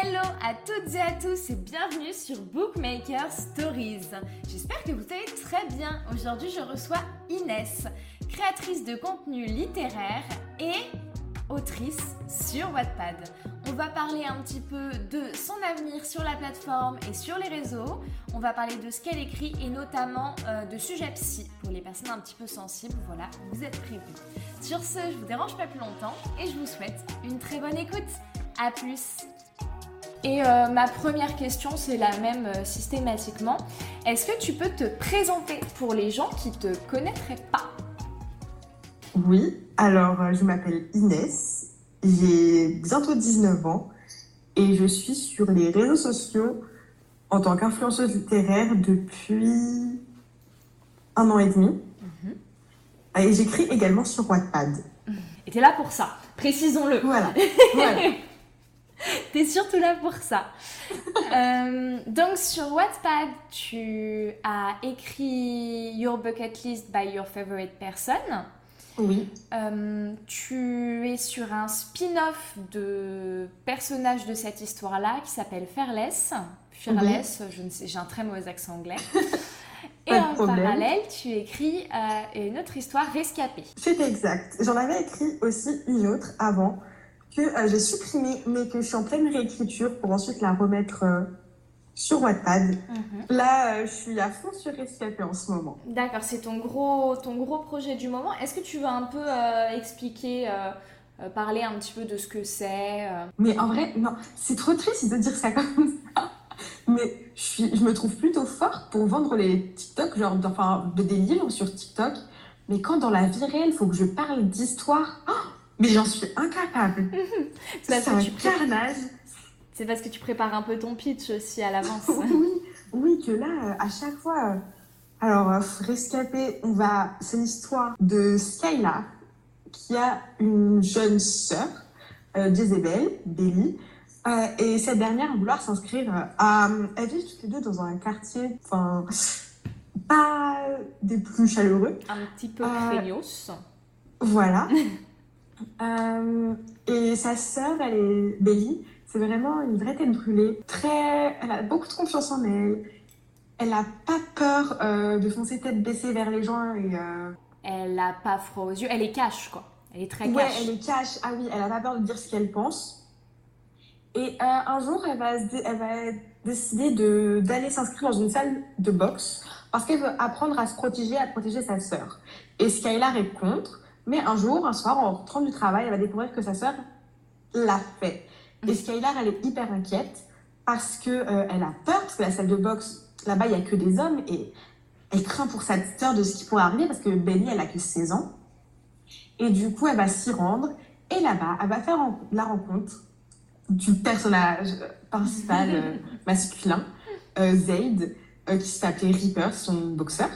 Hello à toutes et à tous et bienvenue sur Bookmaker Stories. J'espère que vous allez très bien. Aujourd'hui, je reçois Inès, créatrice de contenu littéraire et autrice sur Wattpad. On va parler un petit peu de son avenir sur la plateforme et sur les réseaux. On va parler de ce qu'elle écrit et notamment euh, de sujets psy pour les personnes un petit peu sensibles. Voilà, vous êtes prévenus. Sur ce, je vous dérange pas plus longtemps et je vous souhaite une très bonne écoute. A plus et euh, ma première question, c'est la même euh, systématiquement. Est-ce que tu peux te présenter pour les gens qui te connaîtraient pas? Oui, alors euh, je m'appelle Inès, j'ai bientôt 19 ans et je suis sur les réseaux sociaux en tant qu'influenceuse littéraire depuis un an et demi. Mhm. Et j'écris également sur Wattpad. Et t'es là pour ça, précisons-le. Voilà. voilà. T'es surtout là pour ça. Euh, donc sur Wattpad, tu as écrit Your Bucket List by Your Favorite Person. Oui. Euh, tu es sur un spin-off de personnage de cette histoire-là qui s'appelle Fearless. Je ne sais, j'ai un très mauvais accent anglais. Et en parallèle, tu écris euh, une autre histoire rescapée. C'est exact. J'en avais écrit aussi une autre avant que euh, j'ai supprimée, mais que je suis en pleine réécriture pour ensuite la remettre euh, sur Wattpad. Mhm. Là, euh, je suis à fond sur Rescapé en ce moment. D'accord, c'est ton gros, ton gros projet du moment. Est-ce que tu veux un peu expliquer, parler un petit peu de ce que c'est Mais en vrai, non, c'est trop triste de dire ça comme ça. Mais je, suis, je me trouve plutôt forte pour vendre les TikTok, genre enfin, de des livres sur TikTok. Mais quand dans la vie réelle, il faut que je parle d'histoire. Oh mais j'en suis incapable. c'est un carnage. C'est parce que tu prépares un peu ton pitch aussi à l'avance. oui, oui, que là, euh, à chaque fois. Euh, alors, euh, rescapé, on va. C'est l'histoire de Skylar, qui a une jeune sœur, Jezebel, Belly. et cette dernière vouloir s'inscrire à. Elle vit toutes les deux dans un quartier, enfin, pas des plus chaleureux. Un petit peu craignos. Voilà. Euh, et sa sœur, elle est Belly, c'est vraiment une vraie tête brûlée. Très, elle a beaucoup de confiance en elle. Elle n'a pas peur euh, de foncer tête baissée vers les gens et. Euh, elle n'a pas froid aux yeux. Elle est cash, quoi. Elle est très cash. Ouais, elle est cash. Ah oui, elle n'a pas peur de dire ce qu'elle pense. Et un jour, elle va, elle va décider d'aller s'inscrire dans une salle de boxe parce qu'elle veut apprendre à se protéger, à protéger sa sœur. Et Skylar est contre. Mais un jour, un soir, en rentrant du travail, elle va découvrir que sa sœur l'a fait. Et Skylar, elle est hyper inquiète parce qu'elle euh, elle a peur, parce que la salle de boxe, là-bas, il n'y a que des hommes, et elle craint pour sa sœur de ce qui pourrait arriver, parce que Benny, elle a que 16 ans. Et du coup, elle va s'y rendre, et là-bas, elle va faire la rencontre du personnage principal euh, masculin, euh, Zayd, qui s'appelait Reaper, son boxeur.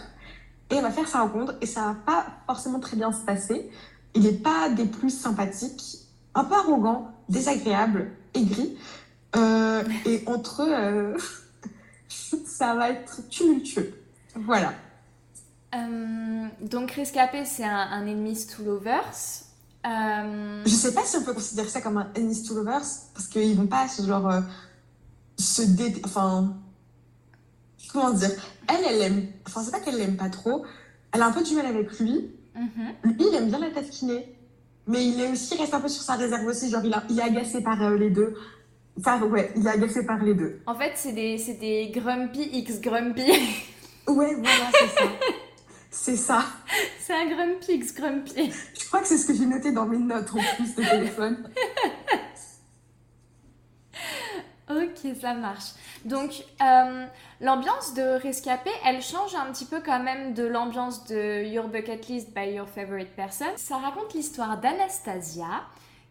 Et elle va faire sa rencontre et ça va pas forcément très bien se passer. Il n'est pas des plus sympathiques, un peu arrogant, désagréable, aigri. Euh, et entre eux, euh, ça va être tumultueux. Voilà. Euh, donc Rescapé, c'est un, enemies to lovers. Je sais pas si on peut considérer ça comme un enemies to lovers parce qu'ils vont pas genre se dé... enfin comment dire? Elle, elle aime. Enfin, c'est pas qu'elle l'aime pas trop. Elle a un peu du mal avec lui. Mm-hmm. Lui, il aime bien la taquiner. Mais il est aussi, reste un peu sur sa réserve aussi. Genre, il, a, il est agacé par euh, les deux. Enfin, ouais, il est agacé par les deux. En fait, c'est des, des grumpy x grumpy. ouais, voilà, c'est ça. C'est ça. C'est un grumpy x grumpy. Je crois que c'est ce que j'ai noté dans mes notes en plus de téléphone. ça marche. Donc, euh, l'ambiance de Rescapé, elle change un petit peu quand même de l'ambiance de Your Bucket List by Your Favorite Person. Ça raconte l'histoire d'Anastasia,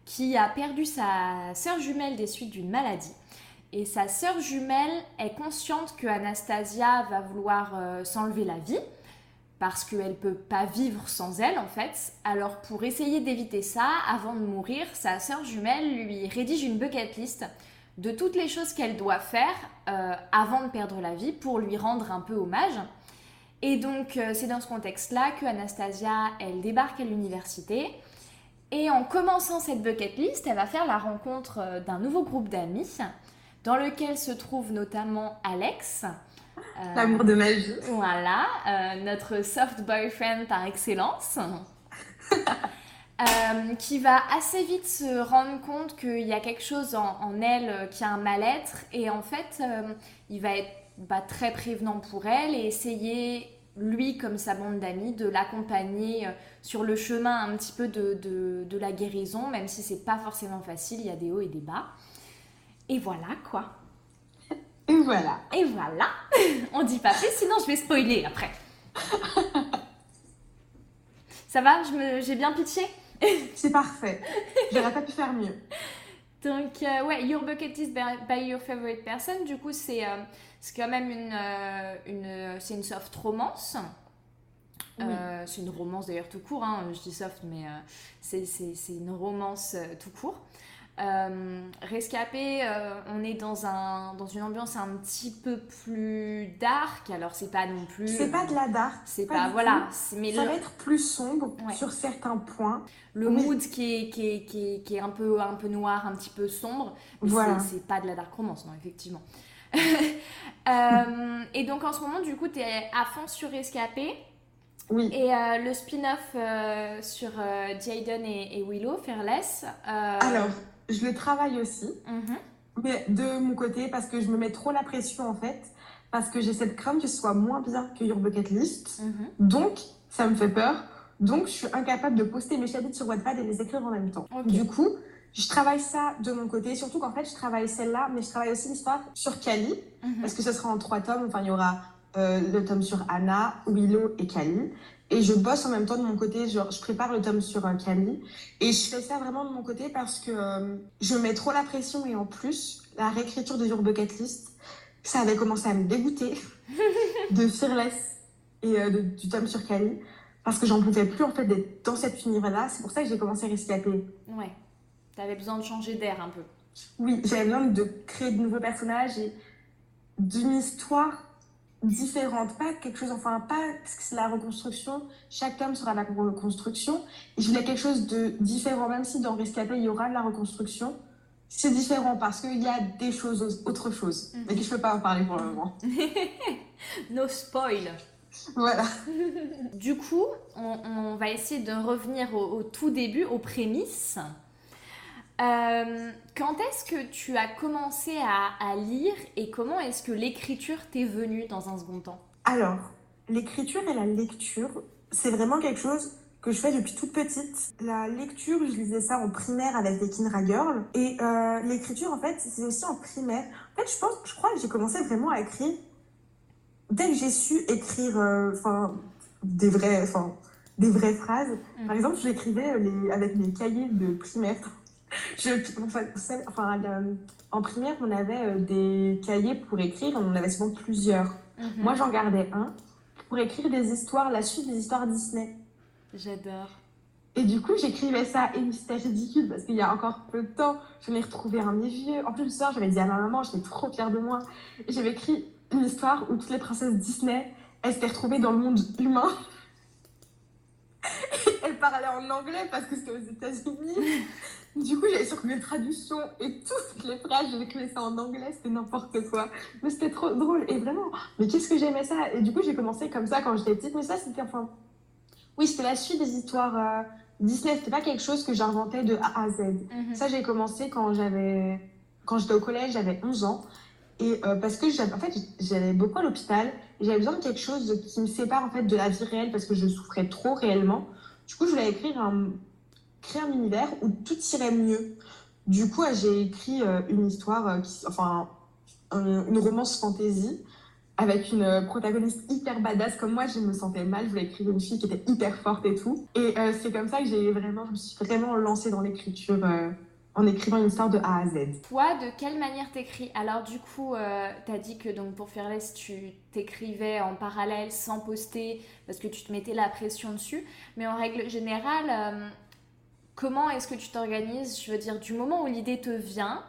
qui a perdu sa sœur jumelle des suites d'une maladie. Et sa sœur jumelle est consciente que Anastasia va vouloir euh, s'enlever la vie parce qu'elle peut pas vivre sans elle en fait. Alors pour essayer d'éviter ça, avant de mourir, sa sœur jumelle lui rédige une bucket list de toutes les choses qu'elle doit faire euh, avant de perdre la vie pour lui rendre un peu hommage. Et donc euh, c'est dans ce contexte-là que Anastasia, elle débarque à l'université. Et en commençant cette bucket list, elle va faire la rencontre euh, d'un nouveau groupe d'amis dans lequel se trouve notamment Alex. Euh, L'amour de ma vie. Voilà, notre soft boyfriend par excellence. Euh, qui va assez vite se rendre compte qu'il y a quelque chose en, elle qui a un mal-être et en fait il va être bah, très prévenant pour elle et essayer lui comme sa bande d'amis de l'accompagner sur le chemin un petit peu de, de, de la guérison même si c'est pas forcément facile, il y a des hauts et des bas. Et voilà quoi. Et voilà. Et voilà. On dit pas plus, sinon je vais spoiler après. Ça va? J'ai bien pitché? C'est parfait. J'aurais pas pu faire mieux. Donc, euh, ouais, Your Bucket List by Your Favorite Person, du coup, c'est euh, quand même une, euh, une, c'est une soft romance. c'est une romance d'ailleurs tout court, hein. je dis soft, mais c'est une romance tout court. Euh, Rescapé, euh, on est dans, un, dans une ambiance un petit peu plus dark. Alors, c'est pas non plus. C'est pas de la dark. C'est pas. voilà. Mais ça va être plus sombre sur certains points. Le mood qui est, qui est, qui, est, qui, est, un, peu, un peu noir, un petit peu sombre. Mais voilà. c'est pas de la dark romance, non, effectivement. Euh, et donc, en ce moment, du coup, tu es à fond sur Rescapé. Oui. Et le spin-off sur Jaden et, et, Willow, Fearless. Alors je le travaille aussi, mhm. mais de mon côté, parce que je me mets trop la pression en fait, parce que j'ai cette crainte que ce soit moins bien que Your Bucket List. Mhm. Donc, ça me fait peur. Donc, je suis incapable de poster mes chapitres sur Wattpad et les écrire en même temps. Du coup, je travaille ça de mon côté, surtout qu'en fait, je travaille celle-là, mais je travaille aussi l'histoire sur Kali, mhm. parce que ce sera en trois tomes. Enfin, il y aura euh, le tome sur Anna, Willow et Kali. Et je bosse en même temps de mon côté, genre, je prépare le tome sur euh, Camille. Et je fais ça vraiment de mon côté parce que euh, je mets trop la pression et en plus, la réécriture de Your Bucket List, ça avait commencé à me dégoûter de Fearless et euh, du tome sur Camille parce que j'en pouvais plus en fait d'être dans cette univers-là. C'est pour ça que j'ai commencé à rescaper. Ouais, t'avais besoin de changer d'air un peu. Oui, j'avais besoin de créer de nouveaux personnages et d'une histoire différente, pas quelque chose, enfin pas parce que c'est la reconstruction, chaque tome sera la reconstruction, et je voulais quelque chose de différent, même si dans Rescapé il y aura de la reconstruction, c'est différent parce qu'il y a des choses, autre chose, mais que je peux pas en parler pour le moment. no spoil. Voilà. du coup, on, va essayer de revenir au tout début, aux prémices. Euh, quand est-ce que tu as commencé à, lire et comment est-ce que l'écriture t'est venue dans un second temps? Alors, l'écriture et la lecture, c'est vraiment quelque chose que je fais depuis toute petite. La lecture, je lisais ça en primaire avec les Kinra Girls. Et euh, l'écriture, en fait, c'est aussi en primaire. En fait, je pense, je crois que j'ai commencé vraiment à écrire dès que j'ai su écrire, euh, des vraies, enfin, des vraies phrases. Mm. Par exemple, j'écrivais avec mes cahiers de primaire je, enfin, en primaire, on avait euh, des cahiers pour écrire, on en avait souvent plusieurs. Mhm. Moi, j'en gardais un pour écrire des histoires, la suite des histoires Disney. J'adore. Et du coup, j'écrivais ça et c'était ridicule parce qu'il y a encore peu de temps, je l'ai retrouvé un mes vieux. En plus, le soir, j'avais dit à ma maman, j'étais trop fière de moi. Et j'avais écrit une histoire où toutes les princesses Disney, elles s'étaient retrouvées dans le monde humain. Parlaient en anglais parce que c'était aux États-Unis. Du coup, j'avais sur les traductions et toutes les phrases, j'écrivais ça en anglais, c'était n'importe quoi. Mais c'était trop drôle. Et vraiment, mais qu'est-ce que j'aimais ça? Et du coup, j'ai commencé comme ça quand j'étais petite. Mais ça, c'était enfin. Oui, c'était la suite des histoires euh, Disney. C'était pas quelque chose que j'inventais de A à Z. Mhm. Ça, j'ai commencé quand j'avais. Quand j'étais au collège, j'avais 11 ans. Et euh, parce que en fait, j'allais beaucoup à l'hôpital. J'avais besoin de quelque chose qui me sépare en fait de la vie réelle parce que je souffrais trop réellement. Du coup, je voulais écrire un créer un univers où tout irait mieux. Du coup, j'ai écrit euh, une histoire, euh, enfin, une romance fantasy avec une euh, protagoniste hyper badass comme moi je me sentais mal je voulais écrire une fille qui était hyper forte et tout et c'est comme ça que j'ai vraiment je me suis vraiment lancée dans l'écriture en écrivant une histoire de A à Z. Toi, de quelle manière t'écris? Alors du coup, tu as dit que donc pour Fearless, tu t'écrivais en parallèle sans poster parce que tu te mettais la pression dessus. Mais en règle générale, Comment est-ce que tu t'organises Je veux dire, du moment où l'idée te vient,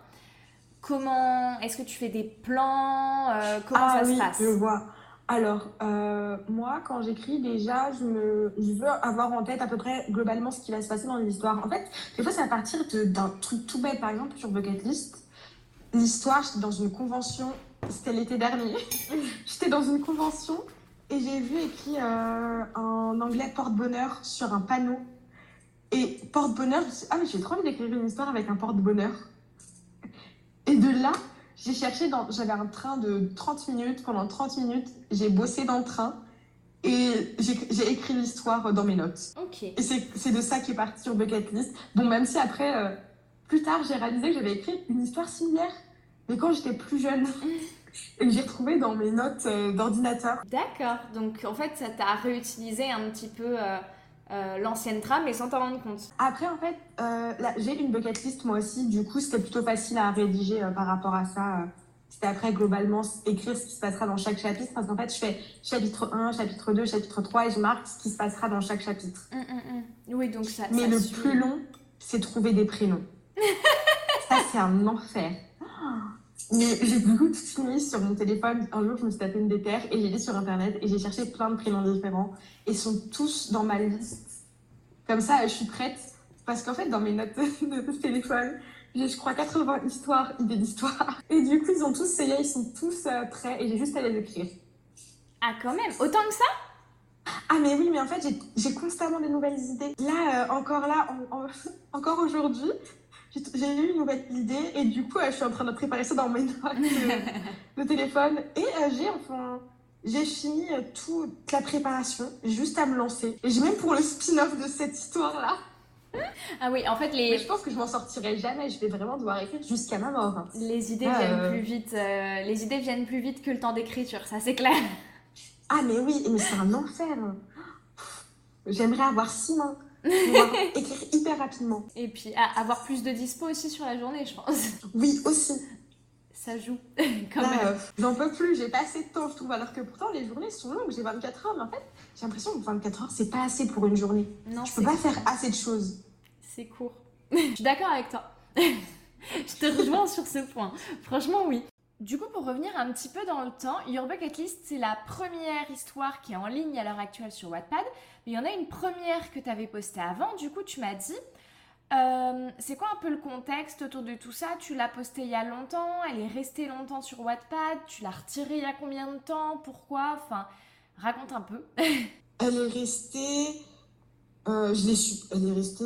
comment est-ce que tu fais des plans euh, Comment ah ça se passe? Je vois. Alors, euh, moi, quand j'écris, déjà, je, veux avoir en tête à peu près globalement ce qui va se passer dans l'histoire. En fait, des fois, c'est à partir d'un truc tout bête. Par exemple, sur Bucket List, l'histoire, j'étais dans une convention, c'était l'été dernier. j'étais dans une convention et j'ai vu écrit euh, en anglais porte-bonheur sur un panneau. Et porte-bonheur, je me suis dit, ah, mais j'ai trop envie d'écrire une histoire avec un porte-bonheur. Et de là, j'ai cherché dans. J'avais un train de 30 minutes. Pendant 30 minutes, j'ai bossé dans le train et j'ai écrit l'histoire dans mes notes. Ok. Et c'est de ça qui est parti sur Bucket List. Bon, même si après, euh, plus tard, j'ai réalisé que j'avais écrit une histoire similaire, mais quand j'étais plus jeune. et que j'ai retrouvé dans mes notes euh, d'ordinateur. D'accord. Donc en fait, ça t'a réutilisé un petit peu. Euh, l'ancienne trame mais sans t'en rendre compte. Après en fait, j'ai une bucket list moi aussi, du coup c'était plutôt facile à rédiger par rapport à ça c'était après globalement écrire ce qui se passera dans chaque chapitre parce qu'en fait je fais chapitre 1, chapitre 2, chapitre 3 et je marque ce qui se passera dans chaque chapitre. Hum, hum, hum. Oui, donc ça. Mais le plus long, c'est trouver des prénoms. ça, c'est un enfer. Mais j'ai beaucoup de fini sur mon téléphone. Un jour, je me suis tapé une déterre et j'ai dit sur internet et j'ai cherché plein de prénoms différents et ils sont tous dans ma liste. Comme ça, je suis prête parce qu'en fait, dans mes notes de téléphone, j'ai, je crois, 80 histoires, idées d'histoires. Et du coup, ils ont tous essayé, ils sont tous euh, prêts et j'ai juste à les écrire. Ah, quand même Autant que ça? Ah mais oui, mais en fait, j'ai constamment des nouvelles idées. Là, euh, encore là, encore aujourd'hui, j'ai eu une nouvelle idée et du coup, euh, je suis en train de préparer ça dans mes notes de, téléphone. Et j'ai enfin, j'ai fini toute la préparation, juste à me lancer. Et j'ai même pour le spin-off de cette histoire-là. Ah oui, en fait, les. Mais je pense que je m'en sortirai jamais. Je vais vraiment devoir écrire jusqu'à ma mort. Les idées viennent euh. plus vite. Euh, les idées viennent plus vite que le temps d'écriture, ça c'est clair. Ah mais oui, mais c'est un enfer. J'aimerais avoir six mains. Écrire hyper rapidement. Et puis avoir plus de dispo aussi sur la journée, je pense. Oui, aussi. Ça joue, quand même. Euh, j'en peux plus, j'ai pas assez de temps, je trouve. Alors que pourtant, les journées sont longues, j'ai 24 heures, mais en fait, j'ai l'impression que 24 heures, c'est pas assez pour une journée. Non, je peux pas faire assez de choses. C'est court. je suis d'accord avec toi. je te rejoins sur ce point. Franchement, oui. Du coup, pour revenir un petit peu dans le temps, Your Bucket List, c'est la première histoire qui est en ligne à l'heure actuelle sur Wattpad. Mais il y en a une première que tu avais postée avant. Du coup, tu m'as dit, euh, c'est quoi un peu le contexte autour de tout ça? Tu l'as postée il y a longtemps, elle est restée longtemps sur Wattpad, tu l'as retirée il y a combien de temps? Pourquoi? Enfin, raconte un peu. elle est restée, euh, je l'ai su, elle est restée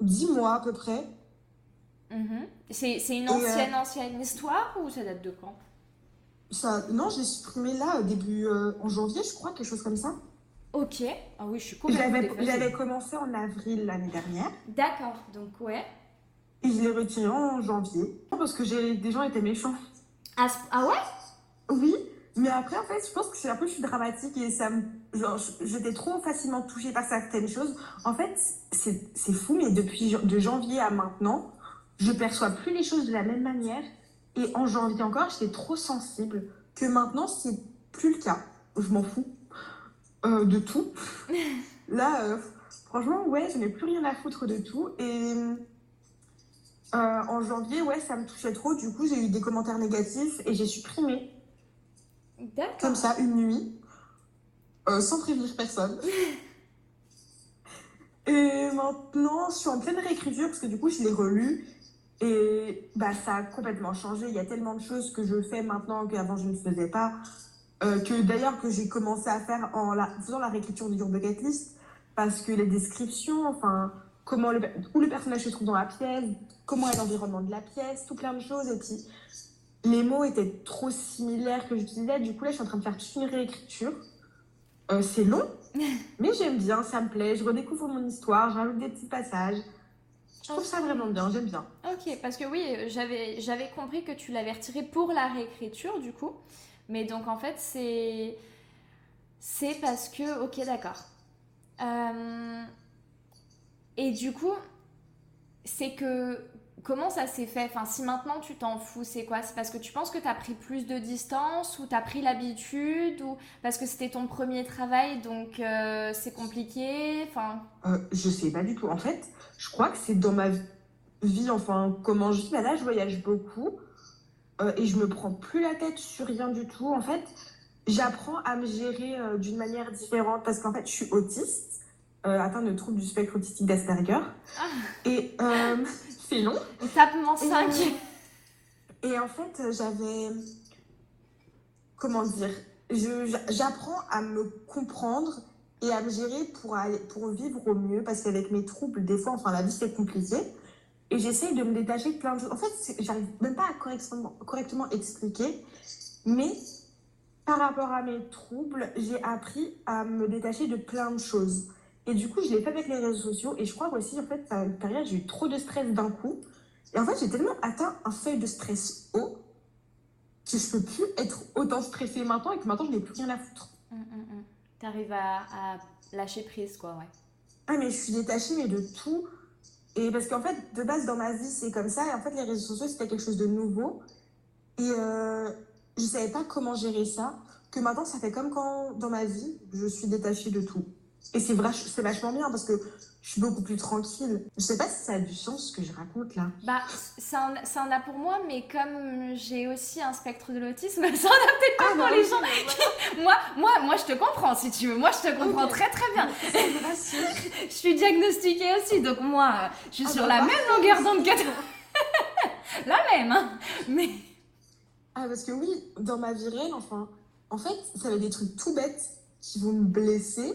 10 mois à peu près. Mhm. C'est une euh, ancienne, histoire ou ça date de quand? Ça, Non, je l'ai supprimée là, début euh, en janvier, je crois, quelque chose comme ça. Ok. Ah oui, je suis complètement J'avais commencé en avril l'année dernière. D'accord, donc ouais. Et je l'ai retiré en janvier. Parce que des gens étaient méchants. Ah, ah ouais? Oui, mais après, en fait, je pense que c'est un peu, je suis dramatique et ça me. Genre, j'étais trop facilement touchée par certaines choses. En fait, c'est fou, mais depuis de janvier à maintenant, je perçois plus les choses de la même manière. Et en janvier encore, j'étais trop sensible que maintenant, c'est plus le cas. Je m'en fous euh, de tout. Là, euh, franchement, ouais, je n'ai plus rien à foutre de tout. Et euh, en janvier, ouais, ça me touchait trop. Du coup, j'ai eu des commentaires négatifs et j'ai supprimé. Comme ça, une nuit, euh, sans prévenir personne. et maintenant, je suis en pleine réécriture parce que du coup, je l'ai relu. Et bah, ça a complètement changé. Il y a tellement de choses que je fais maintenant qu'avant je ne faisais pas. Euh, que d'ailleurs que j'ai commencé à faire en la, faisant la réécriture du Bucket List. Parce que les descriptions, enfin, comment le, où le personnage se trouve dans la pièce, comment est l'environnement de la pièce, tout plein de choses. Et puis, les mots étaient trop similaires que j'utilisais. Du coup, là, je suis en train de faire toute une réécriture. Euh, c'est long, mais j'aime bien, ça me plaît. Je redécouvre mon histoire, j'ajoute des petits passages. Je trouve ça vraiment bien, j'aime bien. Ok, parce que oui, j'avais, j'avais compris que tu l'avais retiré pour la réécriture, du coup. Mais donc, en fait, c'est, c'est parce que... Ok, d'accord. Euh, et du coup, c'est que comment ça s'est fait? Enfin, si maintenant tu t'en fous, c'est quoi? C'est parce que tu penses que tu as pris plus de distance ou tu as pris l'habitude ou parce que c'était ton premier travail donc euh, c'est compliqué? Enfin. Euh, je sais pas du tout. En fait, je crois que c'est dans ma vie, enfin, comment je vis. Bah là, je voyage beaucoup euh, et je me prends plus la tête sur rien du tout. En fait, j'apprends à me gérer d'une manière différente parce qu'en fait, je suis autiste. atteinte de troubles du spectre autistique d'Asperger. Ah. Et c'est long. Étape 5. Et en fait, j'avais. Comment dire J'apprends à me comprendre et à me gérer pour, aller, pour vivre au mieux parce qu'avec mes troubles, des fois, enfin, la vie c'est compliqué. Et j'essaye de me détacher de plein de choses. En fait, j'arrive même pas à correctement, correctement expliquer, mais par rapport à mes troubles, j'ai appris à me détacher de plein de choses. Et du coup, je l'ai fait avec les réseaux sociaux. Et je crois aussi, en fait, à une période, j'ai eu trop de stress d'un coup. Et en fait, j'ai tellement atteint un seuil de stress haut que je peux plus être autant stressée maintenant et que maintenant, je n'ai plus rien à foutre. Mm, mm, mm. T'arrives à, à lâcher prise, quoi, ouais. Ah, mais je suis détachée, mais de tout. Et parce qu'en fait, de base, dans ma vie, c'est comme ça. Et en fait, les réseaux sociaux, c'était quelque chose de nouveau. Et euh, je savais pas comment gérer ça. Que maintenant, ça fait comme quand, dans ma vie, je suis détachée de tout. Et c'est vachement bien parce que je suis beaucoup plus tranquille. Je sais pas si ça a du sens ce que je raconte là. Bah, ça en, ça en a pour moi, mais comme j'ai aussi un spectre de l'autisme, ça en a peut-être pas Ah, pour bah les oui, gens. Moi, moi, moi, je te comprends si tu veux. Moi, je te comprends très très bien. Je suis diagnostiquée aussi, donc moi, je suis Ah sur bah, la parfait. même longueur d'onde que toi. la même, hein. Mais Ah, parce que oui, dans ma vie réelle, enfin, en fait, ça va être des trucs tout bêtes qui vont me blesser.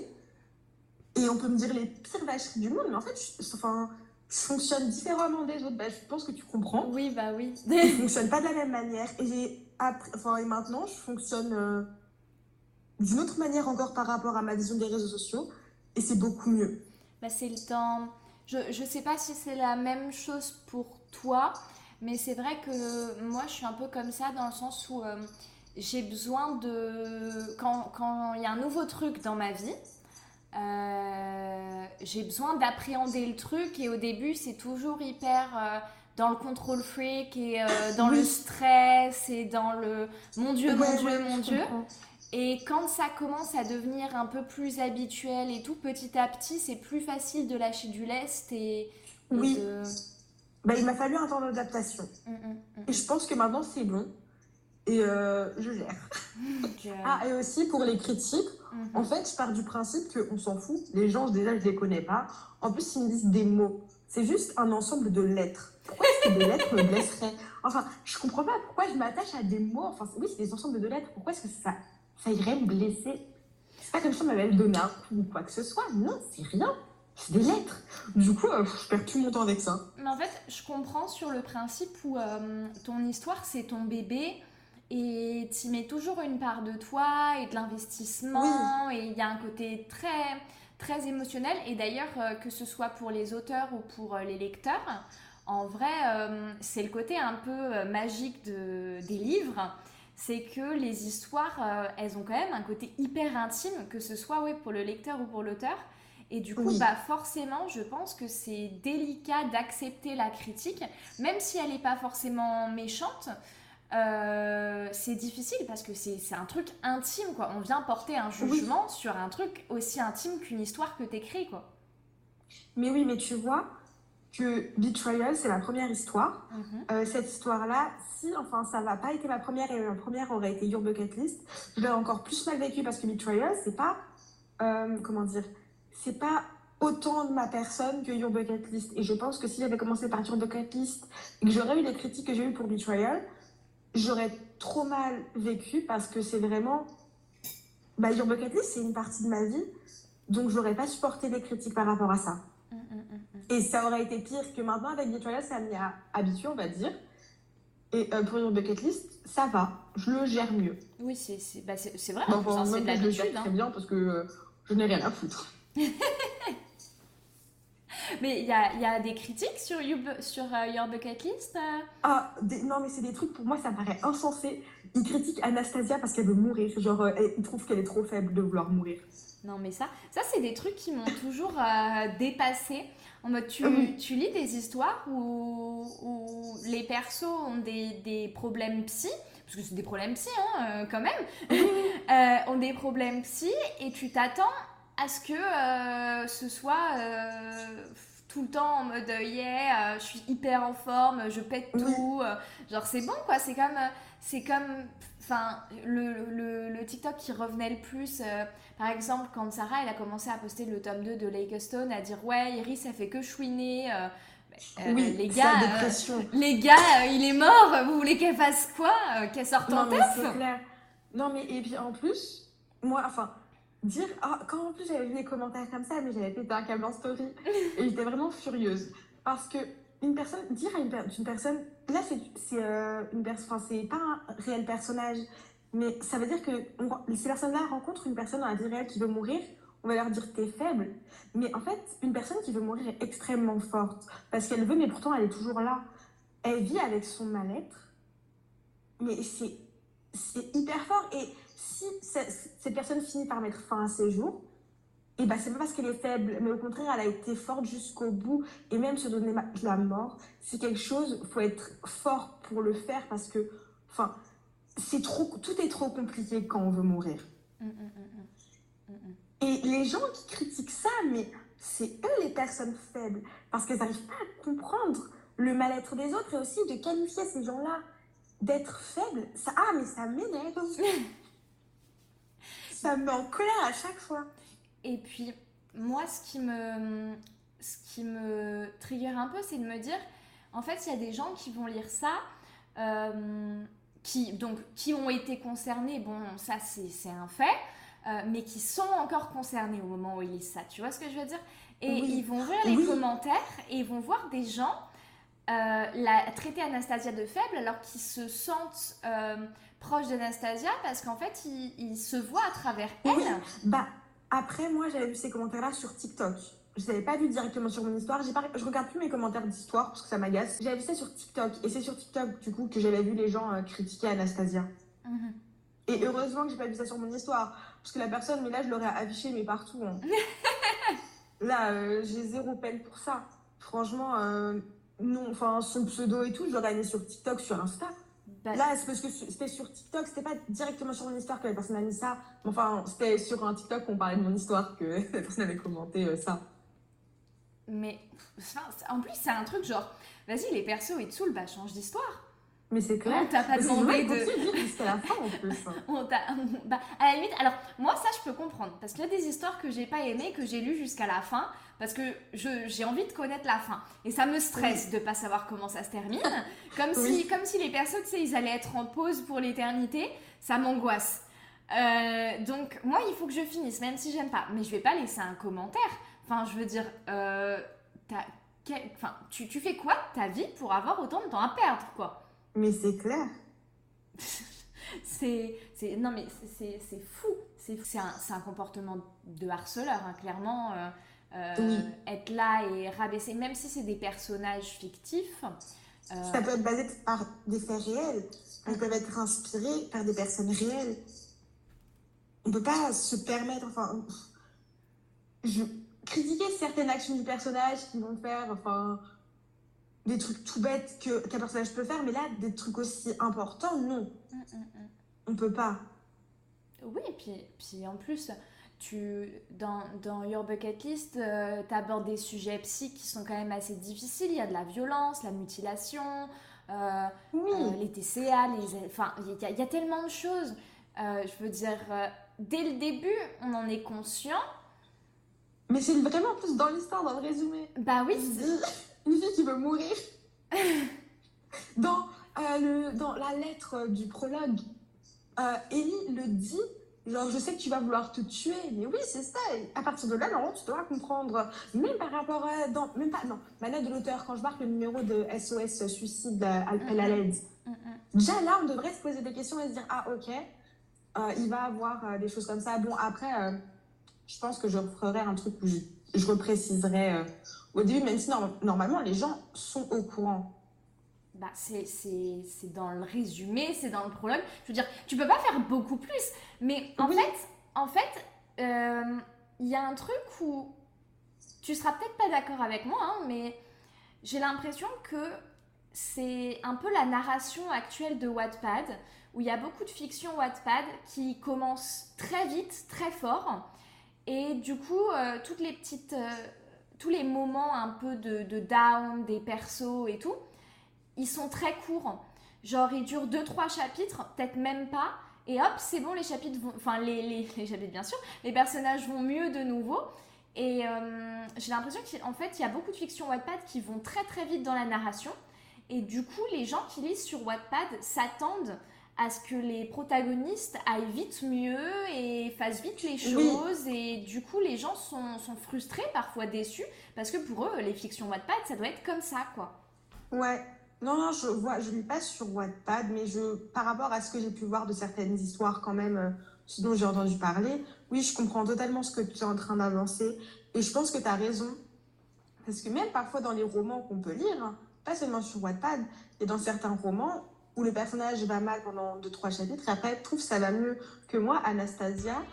Et on peut me dire les pires vacheries du monde, mais en fait, je, enfin, je fonctionne différemment des autres. Bah, je pense que tu comprends. oui, bah oui. Je fonctionne pas de la même manière. Et j'ai appris, enfin, et maintenant, je fonctionne euh, d'une autre manière encore par rapport à ma vision des réseaux sociaux. Et c'est beaucoup mieux. Bah, c'est le temps. Je, je sais pas si c'est la même chose pour toi, mais c'est vrai que moi je suis un peu comme ça dans le sens où euh, j'ai besoin de. Quand quand il y a un nouveau truc dans ma vie, euh, j'ai besoin d'appréhender le truc et au début c'est toujours hyper. euh, dans le contrôle freak et euh, dans le stress et dans le mon dieu, mon Ouais, dieu, ouais, mon dieu. comprends. Et quand ça commence à devenir un peu plus habituel et tout, petit à petit, c'est plus facile de lâcher du lest et, et Oui. de... Bah, il m'a fallu un temps d'adaptation. Mm, mm, mm, Et je pense que maintenant, c'est bon. Et euh, je gère. Ah, et aussi pour les critiques, mhm. En fait, je pars du principe qu'on s'en fout. Les gens, déjà, je les connais pas. En plus, ils me disent des mots. C'est juste un ensemble de lettres. Pourquoi est-ce que des lettres me blesseraient? Enfin, je comprends pas pourquoi je m'attache à des mots. Enfin, oui, c'est des ensembles de lettres. Pourquoi est-ce que ça, ça irait me blesser? C'est pas comme si on m'avait donné un coup ou quoi que ce soit. Non, c'est rien. C'est des lettres. Du coup, euh, je perds tout mon temps avec ça. Mais en fait, je comprends sur le principe où euh, ton histoire, c'est ton bébé et tu mets toujours une part de toi et de l'investissement. Et il y a un côté très très émotionnel. Et d'ailleurs euh, que ce soit pour les auteurs ou pour euh, les lecteurs en vrai euh, c'est le côté un peu magique de, des livres. C'est que les histoires elles ont quand même un côté hyper intime que ce soit ouais, pour le lecteur ou pour l'auteur. Et du coup, Oui. bah forcément, je pense que c'est délicat d'accepter la critique, même si elle n'est pas forcément méchante. Euh, c'est difficile parce que c'est un truc intime, quoi. On vient porter un jugement sur un truc aussi intime qu'une histoire que t'écris, quoi. Mais oui, mais tu vois que Betrayal, c'est ma première histoire. Mhm. Euh, cette histoire-là, si enfin ça n'a pas été ma première et ma première aurait été Your Bucket List, je l'aurais encore plus mal vécu parce que Betrayal, c'est pas euh, comment dire, c'est pas autant de ma personne que Your Bucket List. Et je pense que si j'avais commencé par Your Bucket List et que j'aurais eu les critiques que j'ai eues pour Betrayal, j'aurais trop mal vécu parce que c'est vraiment bah, Your Bucket List, c'est une partie de ma vie, donc j'aurais pas supporté les critiques par rapport à ça. Mhm, mhm, mhm. Et ça aurait été pire que maintenant avec Betrayal, ça m'y a habitué, on va dire. Et euh, pour Your Bucket List, ça va, je le gère mieux. Oui, c'est c'est- bah, vrai, hein, c'est de l'habitude. très hein. bien parce que euh, je n'ai rien à foutre. Mais il y a, y a des critiques sur, You sur euh, Your Bucket List euh? Ah, des- non, mais c'est des trucs, pour moi, ça paraît insensé. Ils critiquent Anastasia parce qu'elle veut mourir. Genre, euh, elle- ils trouvent qu'elle est trop faible de vouloir mourir. Non, mais ça, ça c'est des trucs qui m'ont toujours euh, dépassé. En mode, tu, Oui. tu lis des histoires où, où les persos ont des, des problèmes psy, parce que c'est des problèmes psy, hein, euh, quand même, euh, ont des problèmes psy, et tu t'attends à ce que euh, ce soit euh, tout le temps en mode euh, yeah, je suis hyper en forme, je pète tout. genre, c'est bon, quoi. C'est comme. c'est comme. Enfin, le, le, le TikTok qui revenait le plus. euh, par exemple, quand Sarah elle a commencé à poster le tome 2 de Lake Stone, à dire ouais, Iris, ça fait que chouiner. euh, euh, oui, les gars, les gars, il est mort, vous voulez qu'elle fasse quoi Qu'elle sorte en Non, c'est clair. Non, mais et puis en plus, moi, enfin, dire. ah, quand en plus j'avais vu des commentaires comme ça, mais j'avais pété un câble en story. et j'étais vraiment furieuse. Parce que une personne, dire à une, per- une personne. Là, c'est euh, une personne. Enfin, c'est pas un réel personnage. Mais ça veut dire que on- ces personnes-là rencontrent une personne dans la vie réelle qui veut mourir. On va leur dire t'es faible. Mais en fait, une personne qui veut mourir est extrêmement forte. Parce qu'elle veut, mais pourtant elle est toujours là. Elle vit avec son mal-être. Mais c'est c'est hyper fort. Et si ce- cette personne finit par mettre fin à ses jours, et ben c'est pas parce qu'elle est faible, mais au contraire, elle a été forte jusqu'au bout. Et même se donner la mort, c'est quelque chose, faut être fort pour le faire parce que, enfin, c'est trop, tout est trop compliqué quand on veut mourir. Mm. Mm, mm. Et les gens qui critiquent ça, mais c'est eux les personnes faibles, parce qu'elles n'arrivent pas à comprendre le mal-être des autres et aussi de qualifier ces gens-là d'être faibles. Ça, ah, mais ça m'énerve. ça me met en colère à chaque fois. Et puis, moi, ce qui me, ce qui me trigger un peu, c'est de me dire, en fait, il y a des gens qui vont lire ça, euh, qui, donc, qui ont été concernés, bon, ça, c'est un fait, euh, mais qui sont encore concernés au moment où ils lisent ça. Tu vois ce que je veux dire? Et Oui. ils vont voir les Oui. commentaires et ils vont voir des gens la, traiter Anastasia de faible alors qu'ils se sentent euh, proches d'Anastasia parce qu'en fait, ils, ils se voient à travers elle. Oui. Bah, après, moi, j'avais vu ces commentaires-là sur TikTok. Je ne l'avais pas vu directement sur mon histoire. J'ai Pas... Je regarde plus mes commentaires d'histoire parce que ça m'agace. J'avais vu ça sur TikTok. Et c'est sur TikTok, du coup, que j'avais vu les gens euh, critiquer Anastasia. Mhm. Et heureusement que j'ai pas vu ça sur mon histoire. Parce que la personne, mais là, je l'aurais affiché, mais partout. hein. là, euh, j'ai zéro peine pour ça. Franchement, euh, non, enfin, son pseudo et tout, je l'aurais mis sur TikTok, sur Insta. Bah, Là, c'est parce que c'était sur TikTok, c'était pas directement sur mon histoire que la personne a mis ça. Enfin, c'était sur un TikTok où on parlait de mon histoire que la personne avait commenté euh, ça. Mais en plus, c'est un truc genre, vas-y, les persos ils te saoulent, bah change d'histoire. Mais c'est clair. On t'a pas demandé de. jusqu'à la fin en plus. On t'a- bah, à la limite, alors moi ça je peux comprendre parce qu'il y a des histoires que j'ai pas aimées, que j'ai lues jusqu'à la fin parce que j'ai envie de connaître la fin et ça me stresse de pas savoir comment ça se termine. Comme, Oui. si, comme si les persos, tu sais, ils allaient être en pause pour l'éternité, ça m'angoisse. Euh, donc moi il faut que je finisse, même si j'aime pas. Mais je vais pas laisser un commentaire. Enfin, je veux dire, euh, quel- enfin, tu, tu fais quoi de ta vie pour avoir autant de temps à perdre, quoi? Mais c'est clair. c'est, c'est, non mais c'est- fou. C'est, c'est, un, c'est un comportement de harceleur, hein, clairement. euh, euh, Oui. Être là et rabaisser, même si c'est des personnages fictifs. euh, Ça peut être basé par des faits réels. Elles peuvent être inspirées par des personnes réelles. On peut pas se permettre, enfin, je critiquer certaines actions du personnage qui vont faire, enfin, des trucs tout bêtes que qu'un personnage peut faire, mais là, des trucs aussi importants, non, hum, hum, hum. on peut pas. Oui, et puis, puis en plus, tu, dans, dans Your Bucket List, tu abordes des sujets psy qui sont quand même assez difficiles. Il y a de la violence, la mutilation, euh, Oui, euh, les TCA, les, enfin, il y, y a tellement de choses. Euh, je veux dire, euh, dès le début, on en est conscient. mais c'est vraiment plus dans l'histoire, dans le résumé. Bah oui, une fille qui veut mourir. Dans, euh, le, dans la lettre du prologue, euh, Ellie le dit, genre je sais que tu vas vouloir te tuer, mais oui c'est ça, et à partir de là, non, tu dois comprendre, même par rapport à, dans, même pas, non, ma note de l'auteur, quand je marque le numéro de SOS suicide euh, appel à l'aide, Mm, mm. déjà là on devrait se poser des questions et se dire, ah ok, euh, il va avoir euh, des choses comme ça. Bon après, euh, je pense que je ferai un truc où je, je repréciserai euh, au début, même si norm- normalement les gens sont au courant. Bah, c'est, dans le résumé, c'est dans le prologue. Je veux dire, tu peux pas faire beaucoup plus. Mais en Oui. fait, en fait, euh, il y a un truc où tu seras peut-être pas d'accord avec moi, hein, mais j'ai l'impression que c'est un peu la narration actuelle de Wattpad, où il y a beaucoup de fiction Wattpad qui commence très vite, très fort, et du coup, euh, toutes les petites, euh, tous les moments un peu de, de down des persos et tout, ils sont très courts. Genre, ils durent 2-3 chapitres, peut-être même pas. Et hop, c'est bon, les chapitres vont. Enfin, les, les, chapitres, bien sûr. Les personnages vont mieux de nouveau. Et euh, j'ai l'impression qu'en fait, il y a beaucoup de fictions Wattpad qui vont très très vite dans la narration. Et du coup, les gens qui lisent sur Wattpad s'attendent à ce que les protagonistes aillent vite mieux et fassent vite les choses. Et du coup, les gens sont, sont, frustrés, parfois déçus, parce que pour eux, les fictions Wattpad, ça doit être comme ça, quoi. Ouais. Non, non, je vois, je lis pas sur Wattpad, mais je, par rapport à ce que j'ai pu voir de certaines histoires quand même, euh, dont j'ai entendu parler, oui, je comprends totalement ce que tu es en train d'avancer. Et je pense que tu as raison. Parce que même parfois dans les romans qu'on peut lire, hein, pas seulement sur Wattpad, et dans certains romans, où le personnage va mal pendant deux, trois chapitres, et après, trouve ça va mieux que moi, Anastasia.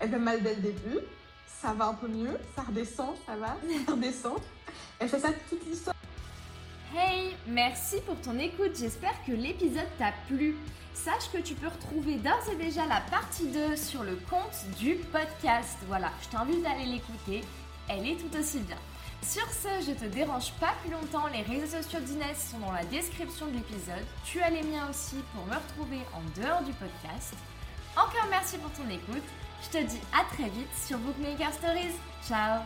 Elle fait mal dès le début, ça va un peu mieux, ça redescend, ça va, ça redescend. Elle fait ça toute l'histoire. Hey, merci pour ton écoute, j'espère que l'épisode t'a plu. Sache que tu peux retrouver d'ores et déjà la partie 2 sur le compte du podcast. Voilà, je t'invite à aller l'écouter, elle est tout aussi bien. Sur ce, je te dérange pas plus longtemps, les réseaux sociaux d'Inès sont dans la description de l'épisode. Tu as les miens aussi pour me retrouver en dehors du podcast. Encore merci pour ton écoute. Je te dis à très vite sur Bookmaker Stories. Ciao